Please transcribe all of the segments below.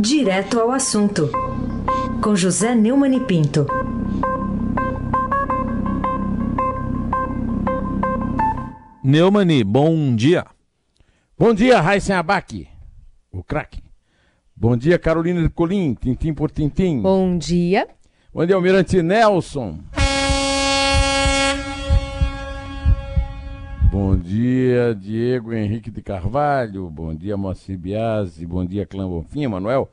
Direto ao assunto, com José Neumann e Pinto. Neumani, bom dia. Bom dia, Raíssen Abac, o craque. Bom dia, Carolina Colim, tintim por tintim. Bom dia. Bom dia, Almirante Nelson. Bom dia, Diego Henrique de Carvalho. Bom dia, Moacir Biasi. Bom dia, Clã Bonfim, Manuel.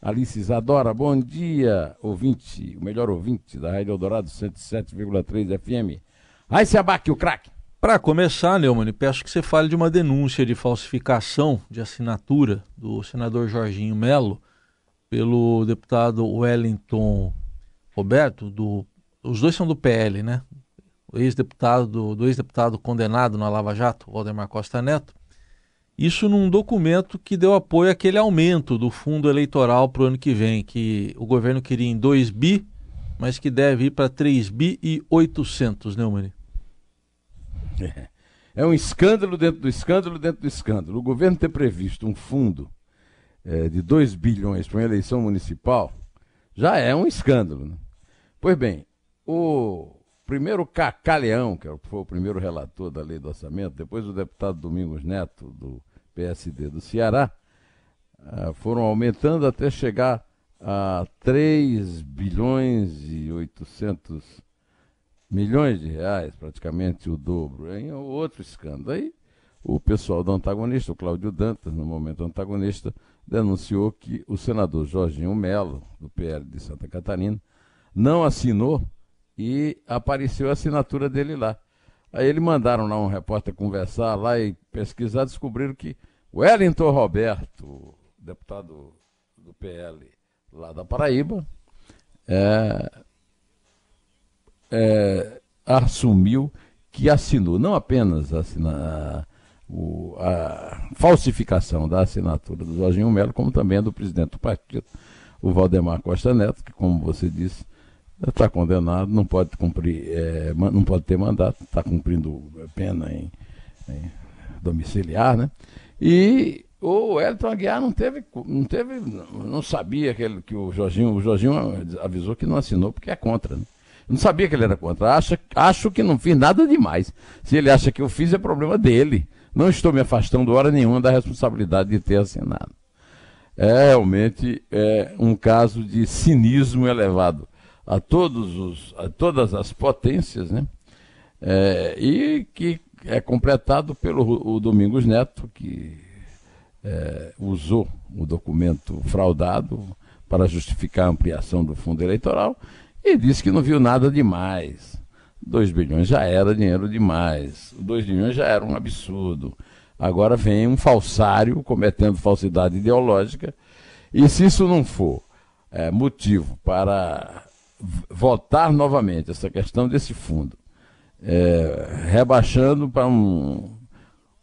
Alice Isadora, bom dia, ouvinte, o melhor ouvinte da Rádio Eldorado 107,3 FM. Aí se abaque o craque. Para começar, Neumann, peço que você fale de uma denúncia de falsificação de assinatura do senador Jorginho Melo pelo deputado Wellington Roberto, do, os dois são do PL, né? Ex-deputado do, do ex-deputado condenado na Lava Jato, Waldemar Costa Neto, isso num documento que deu apoio àquele aumento do fundo eleitoral para o ano que vem, que o governo queria em 2 bi, mas que deve ir para 3 bi e 800, né, Mani? É. é um escândalo dentro do escândalo dentro do escândalo. O governo ter previsto um fundo é, de 2 bilhões para uma eleição municipal já é um escândalo. Né? Pois bem, o primeiro Cacá Leão, que foi o primeiro relator da lei do orçamento, depois o deputado Domingos Neto, do PSD do Ceará, uh, foram aumentando até chegar a 3 bilhões e 800 milhões de reais, praticamente o dobro, em outro escândalo. Aí o pessoal do antagonista, o Cláudio Dantas, no momento antagonista, denunciou que o senador Jorginho Melo, do PL de Santa Catarina, não assinou e apareceu a assinatura dele lá. Aí eles mandaram lá um repórter conversar lá e pesquisar, descobriram que Wellington Roberto, deputado do PL lá da Paraíba, é, é, assumiu que assinou não apenas a, a, a, falsificação da assinatura do Jorginho Melo, como também a do presidente do partido, o Valdemar Costa Neto, que, como você disse, está condenado, não pode cumprir, é, não pode ter mandato, está cumprindo pena em, em domiciliar, né? E o Elton Aguiar não teve, não teve, não sabia que, ele, que o Jorginho, o Jorginho avisou que não assinou porque é contra. Né? Não sabia que ele era contra. Acha, acho que não fiz nada demais. Se ele acha que eu fiz, é problema dele. Não estou me afastando hora nenhuma da responsabilidade de ter assinado. É realmente é, um caso de cinismo elevado a todos os, a todas as potências, né? É, e que é completado pelo o Domingos Neto, que é, usou o documento fraudado para justificar a ampliação do fundo eleitoral e disse que não viu nada demais. 2 bilhões já era dinheiro demais. 2 bilhões já era um absurdo. Agora vem um falsário cometendo falsidade ideológica. E se isso não for é, motivo para votar novamente essa questão desse fundo é, rebaixando para um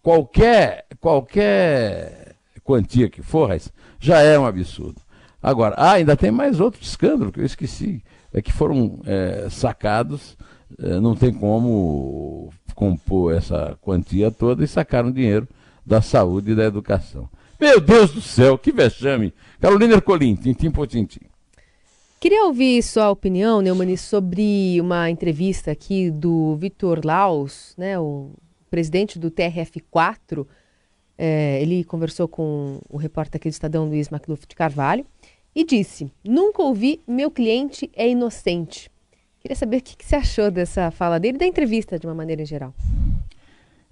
qualquer qualquer quantia que for, já é um absurdo. Agora, ah, ainda tem mais outro escândalo que eu esqueci, é que foram é, sacados, é, não tem como compor essa quantia toda e sacaram dinheiro da saúde e da educação. Meu Deus do céu, que vexame! Carolina Ercolim, tintim por tintim. Queria ouvir sua opinião, Neumani, sobre uma entrevista aqui do Vitor Laus, né, o presidente do TRF4. É, ele conversou com o repórter aqui do Estadão, Luiz Macluf de Carvalho, e disse: Nunca ouvi meu cliente é inocente. Queria saber o que, que você achou dessa fala dele da entrevista, de uma maneira em geral.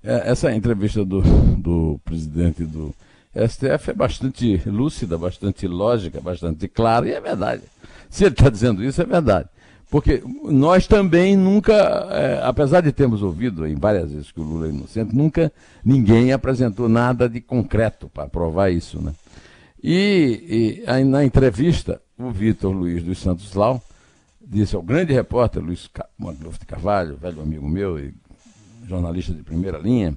É, essa entrevista do, do presidente do STF é bastante lúcida, bastante lógica, bastante clara, e é verdade. Se ele está dizendo isso, é verdade. Porque nós também nunca, é, apesar de termos ouvido em várias vezes que o Lula é inocente, nunca ninguém apresentou nada de concreto para provar isso. Né? E, e aí, na entrevista, o Vitor Luiz dos Santos Lau disse ao grande repórter Luiz Manluf de Carvalho, velho amigo meu e jornalista de primeira linha,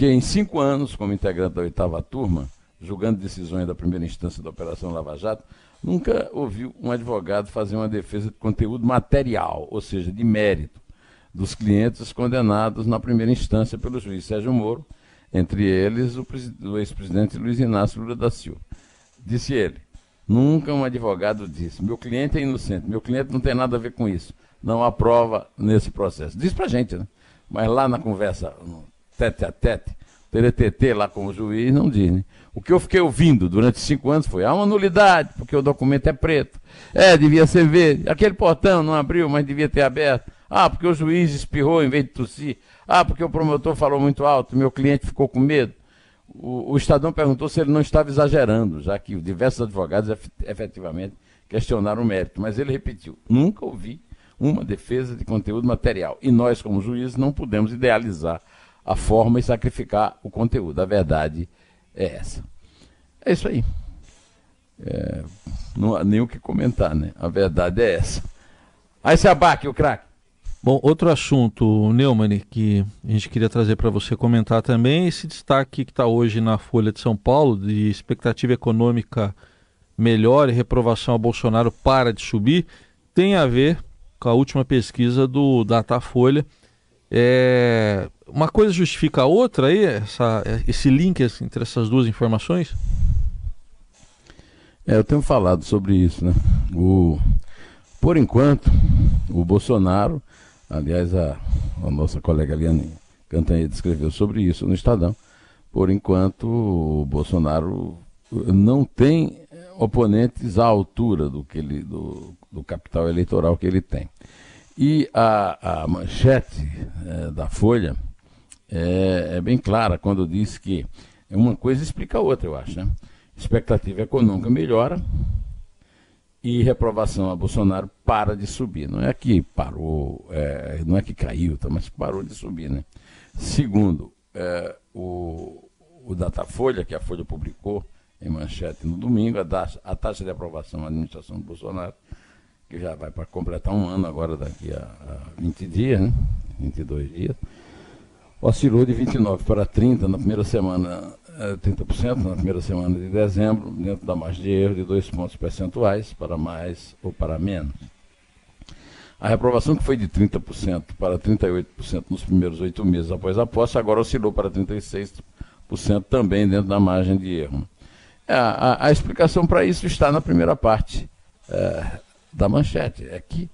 que em cinco anos, como integrante da oitava turma, julgando decisões da primeira instância da Operação Lava Jato, nunca ouviu um advogado fazer uma defesa de conteúdo material, ou seja, de mérito, dos clientes condenados na primeira instância pelo juiz Sérgio Moro, entre eles o, ex-presidente Luiz Inácio Lula da Silva. Disse ele: Nunca um advogado disse: meu cliente é inocente, meu cliente não tem nada a ver com isso. Não há prova nesse processo. Diz pra gente, né? Mas lá na conversa, tete a tete, TTT lá com o juiz, não diz, né? O que eu fiquei ouvindo durante cinco anos foi: há uma nulidade, porque o documento é preto. É, devia ser verde. Aquele portão não abriu, mas devia ter aberto. Ah, porque o juiz espirrou em vez de tossir. Ah, porque o promotor falou muito alto, meu cliente ficou com medo. O, o Estadão perguntou se ele não estava exagerando, já que diversos advogados efetivamente questionaram o mérito, mas ele repetiu: nunca ouvi uma defesa de conteúdo material. E nós, como juízes, não podemos idealizar a forma e sacrificar o conteúdo. A verdade é essa. É isso aí. É, não há nem o que comentar, né? A verdade é essa. Aí se abaque o craque. Bom, outro assunto, Neumann, que a gente queria trazer para você comentar também, esse destaque que está hoje na Folha de São Paulo, de expectativa econômica melhor e reprovação a Bolsonaro para de subir, tem a ver com a última pesquisa do Datafolha. É, uma coisa justifica a outra aí, essa, esse link entre essas duas informações? É, eu tenho falado sobre isso, né? O, por enquanto, o Bolsonaro Aliás, a, a nossa colega Eliane Cantanhede escreveu sobre isso no Estadão. Por enquanto, o Bolsonaro não tem oponentes à altura do, que ele, do, do capital eleitoral que ele tem. E a, a manchete é, da Folha é, é, bem clara quando diz que uma coisa explica a outra, eu acho. Né? Expectativa econômica melhora, e reprovação a Bolsonaro para de subir. Não é que parou, é, não é que caiu, tá, mas parou de subir. Né? Segundo, é, o, o Datafolha, que a Folha publicou em manchete no domingo, a taxa, a taxa de aprovação da administração do Bolsonaro, que já vai para completar um ano agora, daqui a, a 20 dias, né? 22 dias, oscilou de 29 para 30 na primeira semana 30% na primeira semana de dezembro, dentro da margem de erro de dois pontos percentuais, para mais ou para menos. A reprovação, que foi de 30% para 38% nos primeiros oito meses após a posse, agora oscilou para 36% também dentro da margem de erro. É, a, a, explicação para isso está na primeira parte é, da manchete. É que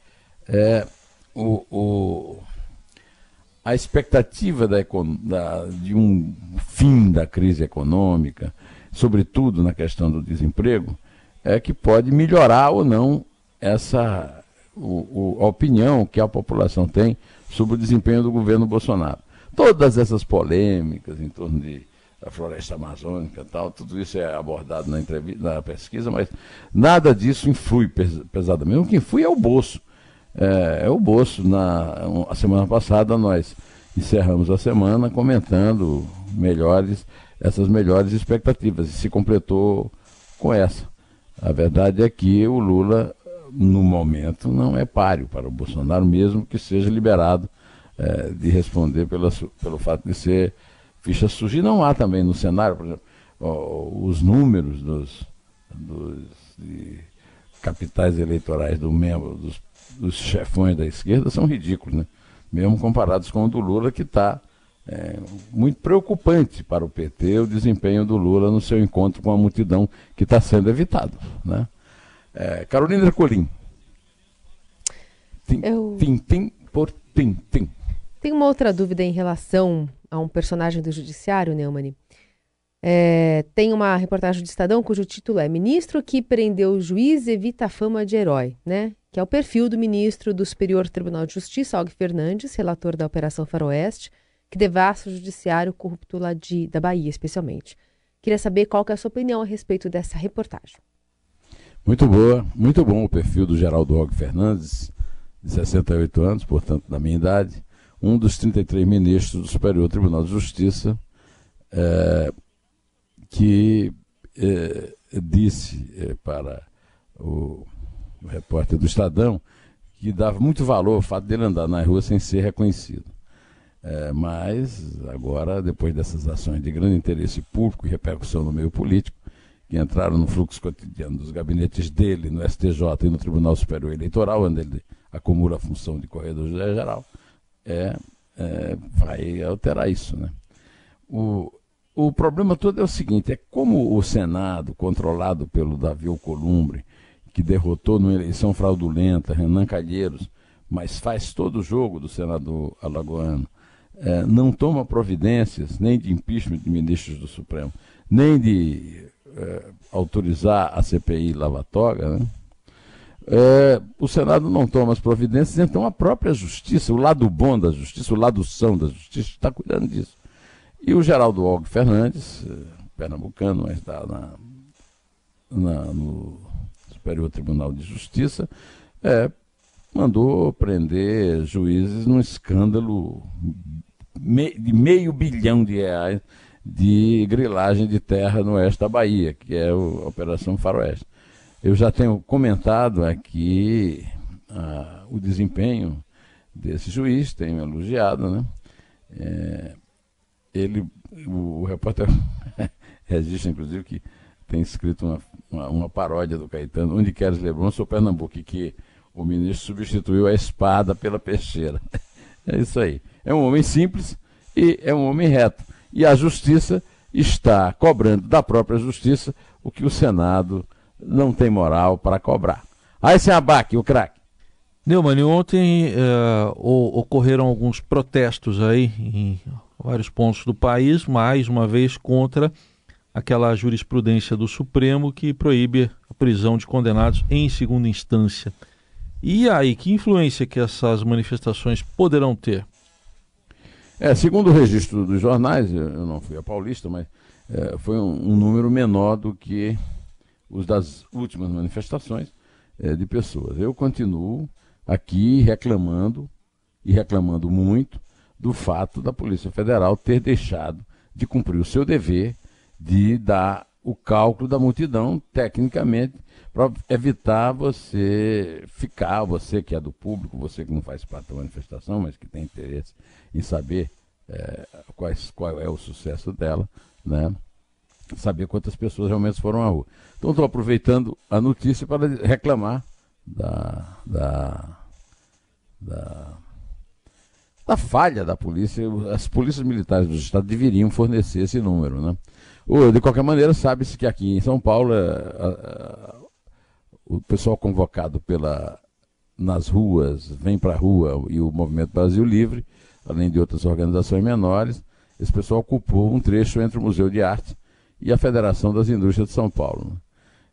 é, o, o a expectativa da, da, de um fim da crise econômica, sobretudo na questão do desemprego, é que pode melhorar ou não essa o, o, a opinião que a população tem sobre o desempenho do governo Bolsonaro. Todas essas polêmicas em torno de, da floresta amazônica tal, tudo isso é abordado na, entrevista, na pesquisa, mas nada disso influi pesadamente. O que influi é o bolso é, é o bolso. Na a semana passada nós encerramos a semana comentando melhores essas melhores expectativas e se completou com essa. A verdade é que o Lula no momento não é páreo para o Bolsonaro, mesmo que seja liberado é, de responder pela, pelo fato de ser ficha suja. E não há também no cenário, por exemplo, os números dos, dos capitais eleitorais do membro, dos dos chefões da esquerda são ridículos, né? mesmo comparados com o do Lula, que está é, muito preocupante para o PT o desempenho do Lula no seu encontro com a multidão que está sendo evitado. Né? É, Carolina Ercolim. Tim, Eu... tim, tim, por tim, tim. Tem uma outra dúvida em relação a um personagem do judiciário, Neumann. É, tem uma reportagem do Estadão cujo título é Ministro que prendeu o juiz evita a fama de herói, né? Que é o perfil do ministro do Superior Tribunal de Justiça, Og Fernandes, relator da Operação Faroeste, que devasta o judiciário corrupto lá de, da Bahia, especialmente. Queria saber qual que é a sua opinião a respeito dessa reportagem. Muito boa, muito bom o perfil do Geraldo Og Fernandes, de 68 anos, portanto, da minha idade, um dos 33 ministros do Superior Tribunal de Justiça, é, que eh, disse eh, para o, o, repórter do Estadão que dava muito valor ao fato dele andar na rua sem ser reconhecido. É, mas agora, depois dessas ações de grande interesse público e repercussão no meio político, que entraram no fluxo cotidiano dos gabinetes dele, no STJ e no Tribunal Superior Eleitoral, onde ele acumula a função de corredor-geral, é, é, vai alterar isso. Né? O, o problema todo é o seguinte: é como o Senado, controlado pelo Davi Alcolumbre, que derrotou numa eleição fraudulenta Renan Calheiros, mas faz todo o jogo do senador alagoano, é, não toma providências nem de impeachment de ministros do Supremo, nem de é, autorizar a CPI Lava-Toga, né? É, o Senado não toma as providências, então a própria justiça, o lado bom da justiça, o lado são da justiça, está cuidando disso. E o Geraldo Og Fernandes, é, pernambucano, mas está na, na, no Superior Tribunal de Justiça, é, mandou prender juízes num escândalo de meio bilhão de reais de grilagem de terra no oeste da Bahia, que é a Operação Faroeste. Eu já tenho comentado aqui ah, o desempenho desse juiz, tenho elogiado, né? É, ele, o, o repórter registra, inclusive, que tem escrito uma, uma, uma, paródia do Caetano, onde queres Lebron, sou Pernambuco, que o ministro substituiu a espada pela peixeira. É isso aí. É um homem simples e é um homem reto. E a justiça está cobrando da própria justiça o que o Senado não tem moral para cobrar. Aí sem abaque, o craque. Neumann, ontem uh, ocorreram alguns protestos aí em vários pontos do país, mais uma vez contra aquela jurisprudência do Supremo que proíbe a prisão de condenados em segunda instância. E aí, que influência que essas manifestações poderão ter? É, segundo o registro dos jornais, eu não fui a Paulista, mas é, foi um, um número menor do que os das últimas manifestações é, de pessoas. Eu continuo aqui reclamando, e reclamando muito, do fato da Polícia Federal ter deixado de cumprir o seu dever de dar o cálculo da multidão, tecnicamente, para evitar você ficar, você que é do público, você que não faz parte da manifestação, mas que tem interesse em saber é, quais, qual é o sucesso dela, né? Saber quantas pessoas realmente foram à rua. Então estou aproveitando a notícia para reclamar da, da, da, da, falha da polícia. As polícias militares do Estado deveriam fornecer esse número. Né? Ou, de qualquer maneira, sabe-se que aqui em São Paulo é, a, a, o pessoal convocado pela, nas ruas, vem para a rua e o Movimento Brasil Livre, além de outras organizações menores, esse pessoal ocupou um trecho entre o Museu de Arte e a Federação das Indústrias de São Paulo. Né?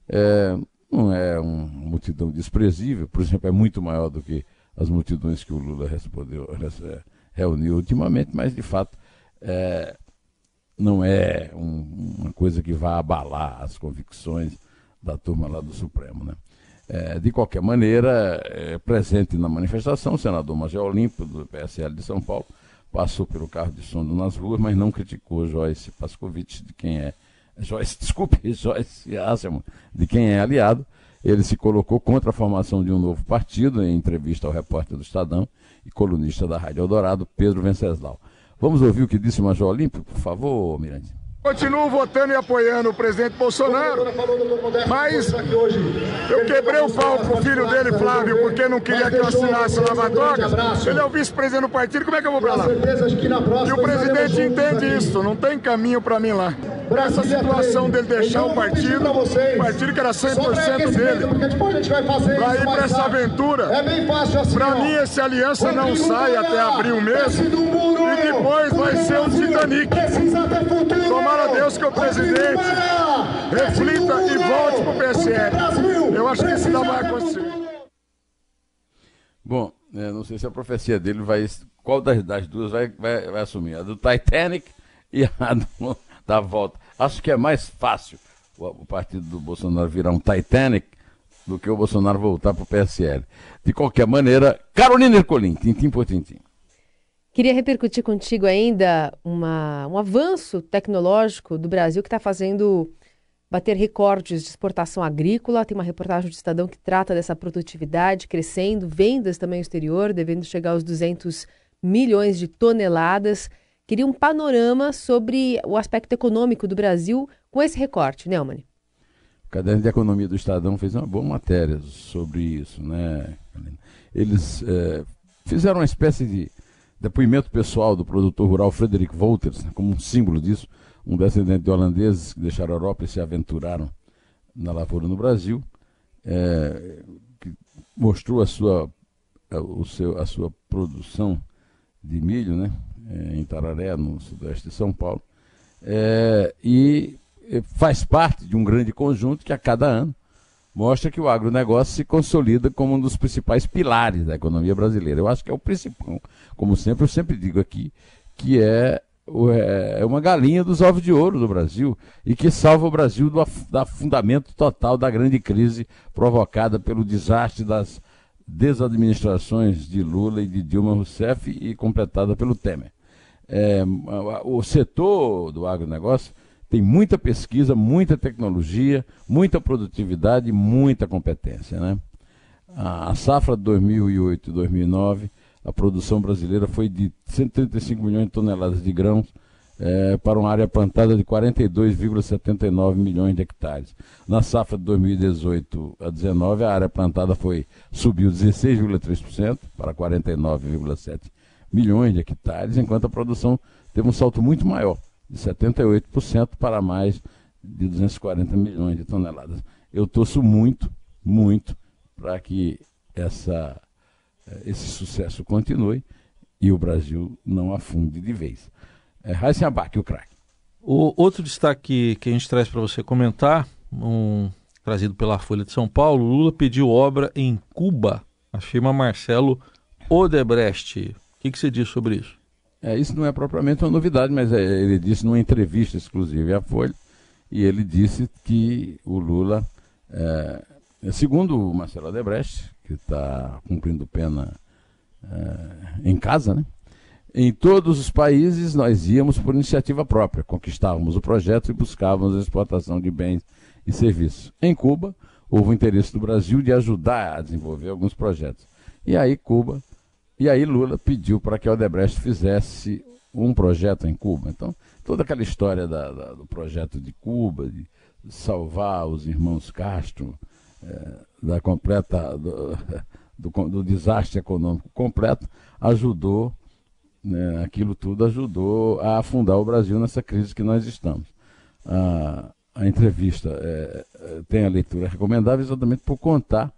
É, não é uma multidão desprezível, por exemplo, é muito maior do que as multidões que o Lula respondeu, é, reuniu ultimamente, mas de fato é, não é um, uma coisa que vá abalar as convicções da turma lá do Supremo. Né? É, de qualquer maneira, é, presente na manifestação, o senador Magé Olímpio, do PSL de São Paulo, passou pelo carro de som nas ruas, mas não criticou Joyce Pascovitch, de quem é Joyce, desculpe, Joyce Asselman, de quem é aliado, ele se colocou contra a formação de um novo partido, em entrevista ao repórter do Estadão e colunista da Rádio Eldorado, Pedro Venceslau. Vamos ouvir o que disse o Major Olímpio, por favor, Mirante. Continuo votando e apoiando o presidente Bolsonaro, mas eu quebrei o pau pro filho dele, Flávio, porque não queria que eu assinasse lava-drogas. Ele é o vice-presidente do partido, como é que eu vou pra lá? E o presidente entende isso, não tem caminho para mim lá. Essa situação dele deixar o partido, o partido que era 100% dele, para ir para essa aventura, para mim essa aliança não sai até abril mesmo, e depois vai ser o Titanic. Tomara Deus que o presidente reflita e volte para o PSL. Eu acho que isso não vai acontecer. Bom, é, não sei se a profecia dele vai. Qual das, das duas vai, vai, vai assumir? A do Titanic e a do, da volta. Acho que é mais fácil o, partido do Bolsonaro virar um Titanic do que o Bolsonaro voltar para o PSL. De qualquer maneira, Carolina Ercolim, tintim por tintim. Queria repercutir contigo ainda uma, um avanço tecnológico do Brasil que está fazendo bater recordes de exportação agrícola. Tem uma reportagem do Estadão que trata dessa produtividade crescendo, vendas também exterior, devendo chegar aos 200 milhões de toneladas. Queria um panorama sobre o aspecto econômico do Brasil com esse recorte, Neumann. O Caderno de Economia do Estadão fez uma boa matéria sobre isso, né? Eles é, fizeram uma espécie de depoimento pessoal do produtor rural Frederico Wolters, como um símbolo disso, um descendente de holandeses que deixaram a Europa e se aventuraram na lavoura no Brasil, é, que mostrou a sua, o seu, a sua produção de milho né, em Tararé, no sudeste de São Paulo, é, e faz parte de um grande conjunto que a cada ano mostra que o agronegócio se consolida como um dos principais pilares da economia brasileira. Eu acho que é o principal, como sempre, eu sempre digo aqui, que é, é uma galinha dos ovos de ouro do Brasil e que salva o Brasil do afundamento total da grande crise provocada pelo desastre das desadministrações de Lula e de Dilma Rousseff e completada pelo Temer. É, o setor do agronegócio tem muita pesquisa, muita tecnologia, muita produtividade, muita competência. Né? A safra de 2008 e 2009, a produção brasileira foi de 135 milhões de toneladas de grãos é, para uma área plantada de 42,79 milhões de hectares. Na safra de 2018 a 2019, a área plantada foi subiu 16,3% para 49,7 milhões de hectares, enquanto a produção teve um salto muito maior, de 78% para mais de 240 milhões de toneladas. Eu torço muito, muito para que essa, eh, esse sucesso continue e o Brasil não afunde de vez. É Raíssa Abac, o craque. O outro destaque que a gente traz para você comentar, um, trazido pela Folha de São Paulo, Lula pediu obra em Cuba, afirma Marcelo Odebrecht. O que, que você diz sobre isso? É, isso não é propriamente uma novidade, mas é, ele disse numa entrevista exclusiva à Folha, e ele disse que o Lula, é, segundo o Marcelo Odebrecht, que está cumprindo pena é, em casa, né? Em todos os países nós íamos por iniciativa própria, conquistávamos o projeto e buscávamos a exportação de bens e serviços. Em Cuba, houve o interesse do Brasil de ajudar a desenvolver alguns projetos. E aí Cuba e aí Lula pediu para que a Odebrecht fizesse um projeto em Cuba. Então, toda aquela história da, da, do projeto de Cuba, de salvar os irmãos Castro, é, da completa do, do, do, desastre econômico completo, ajudou, né, aquilo tudo ajudou a afundar o Brasil nessa crise que nós estamos. A, a entrevista é, é tem a leitura recomendável exatamente por contar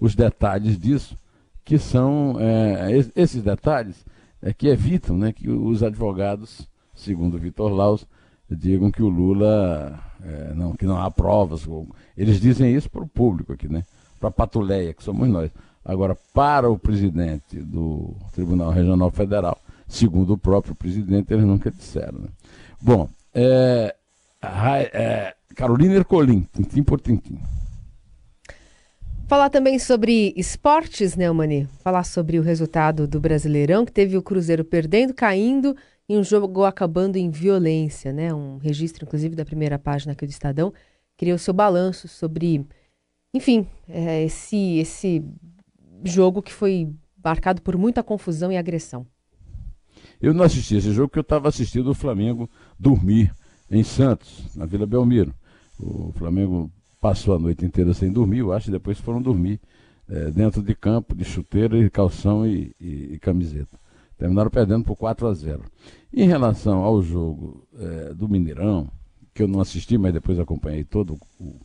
os detalhes disso que são é, esses detalhes é, que evitam né, que os advogados, segundo Vitor Laus, digam que o Lula é, não, que não há provas. Eles dizem isso para o público aqui, né? Para a patuleia, que somos nós. Agora, para o presidente do Tribunal Regional Federal, segundo o próprio presidente, eles nunca disseram. Né? Bom, é, é, Carolina Ercolim, tintim por tintim. Falar também sobre esportes, né, Mani? Falar sobre o resultado do Brasileirão, que teve o Cruzeiro perdendo, caindo e um jogo acabando em violência, né? Um registro, inclusive, da primeira página aqui do Estadão. Queria o seu balanço sobre, enfim, é, esse, esse jogo que foi marcado por muita confusão e agressão. Eu não assisti esse jogo porque eu estava assistindo o Flamengo dormir em Santos, na Vila Belmiro. O Flamengo passou a noite inteira sem dormir, eu acho, e depois foram dormir é, dentro de campo, de chuteira e calção e, e, e, camiseta. Terminaram perdendo por 4 a 0. Em relação ao jogo é, do Mineirão, que eu não assisti, mas depois acompanhei todo o,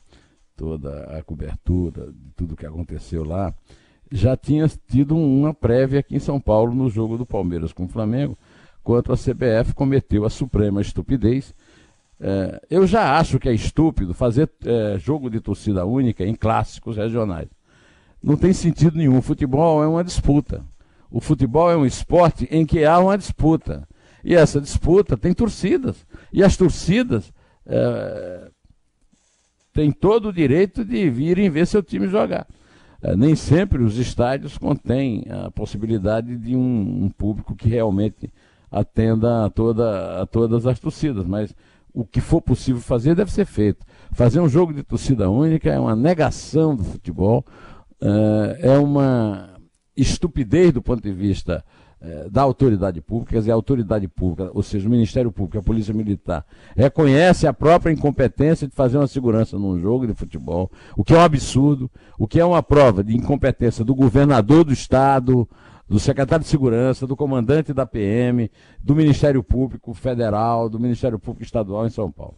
toda a cobertura de tudo que aconteceu lá, já tinha tido uma prévia aqui em São Paulo no jogo do Palmeiras com o Flamengo, quando a CBF cometeu a suprema estupidez é, eu já acho que é estúpido fazer é, jogo de torcida única em clássicos regionais. Não tem sentido nenhum. O futebol é uma disputa. O futebol é um esporte em que há uma disputa. E essa disputa tem torcidas. E as torcidas é, têm todo o direito de virem ver seu time jogar. É, nem sempre os estádios contêm a possibilidade de um, um público que realmente atenda a, toda, a todas as torcidas. Mas o que for possível fazer deve ser feito. Fazer um jogo de torcida única é uma negação do futebol, eh, é uma estupidez do ponto de vista eh, da autoridade pública, quer a autoridade pública, ou seja, o Ministério Público, a Polícia Militar, reconhece a própria incompetência de fazer uma segurança num jogo de futebol, o que é um absurdo, o que é uma prova de incompetência do governador do Estado, do secretário de Segurança, do comandante da PM, do Ministério Público Federal, do Ministério Público Estadual em São Paulo.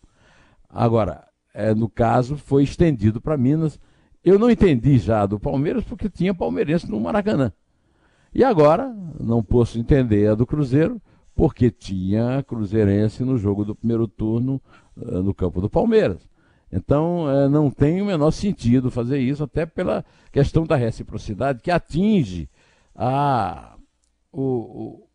Agora, é, no caso, foi estendido para Minas. Eu não entendi já do Palmeiras porque tinha palmeirense no Maracanã. E agora, não posso entender a do Cruzeiro, porque tinha cruzeirense no jogo do primeiro turno uh, no campo do Palmeiras. Então, uh, não tem o menor sentido fazer isso, até pela questão da reciprocidade que atinge a, o,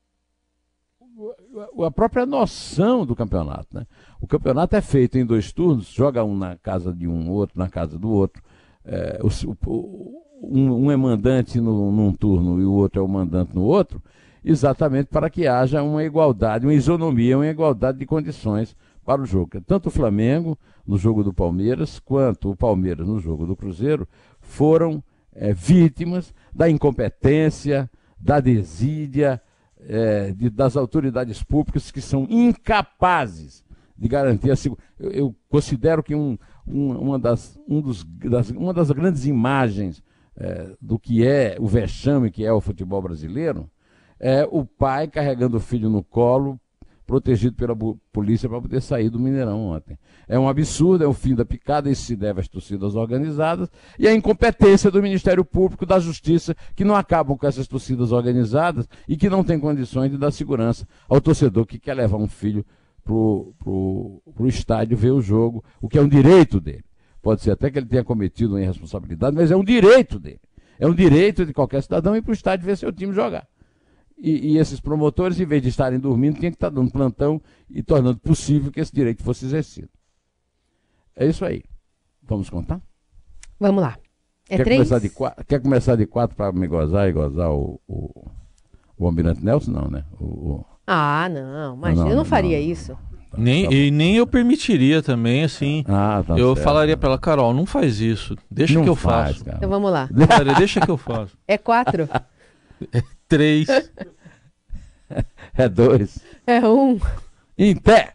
o, a própria noção do campeonato. Né? O campeonato é feito em dois turnos, joga um na casa de um, outro na casa do outro. É, o, um, um, é mandante no, num turno e o outro é o mandante no outro, exatamente para que haja uma igualdade, uma isonomia, uma igualdade de condições para o jogo. Tanto o Flamengo, no jogo do Palmeiras, quanto o Palmeiras no jogo do Cruzeiro, foram é, vítimas da incompetência, da desídia é, de, das autoridades públicas que são incapazes de garantir a segurança. Eu, eu, considero que um, um, uma, das, um dos, das, uma das grandes imagens é, do que é o vexame que é o futebol brasileiro é o pai carregando o filho no colo protegido pela polícia para poder sair do Mineirão ontem. É um absurdo, é o fim da picada, isso se deve às torcidas organizadas e à incompetência do Ministério Público, da Justiça, que não acabam com essas torcidas organizadas e que não tem condições de dar segurança ao torcedor que quer levar um filho para o estádio ver o jogo, o que é um direito dele. Pode ser até que ele tenha cometido uma irresponsabilidade, mas é um direito dele. É um direito de qualquer cidadão ir para o estádio ver seu time jogar. E, e, esses promotores, em vez de estarem dormindo, tinham que estar dando plantão e tornando possível que esse direito fosse exercido. É isso aí. Vamos contar? Vamos lá. É quer, três? Começar de quatro, quer começar de quatro para me gozar e gozar o, o, o Almirante Nelson? Não, né? O, o... Ah, não. Mas não, eu não faria não, isso. Nem, tá e nem eu permitiria também, assim. Ah, tá eu certo. falaria para ela, Carol, não faz isso. Deixa não que eu faz, faço. Cara. Então vamos lá. deixa que eu faço. É quatro? É três. é dois. É um. Em pé.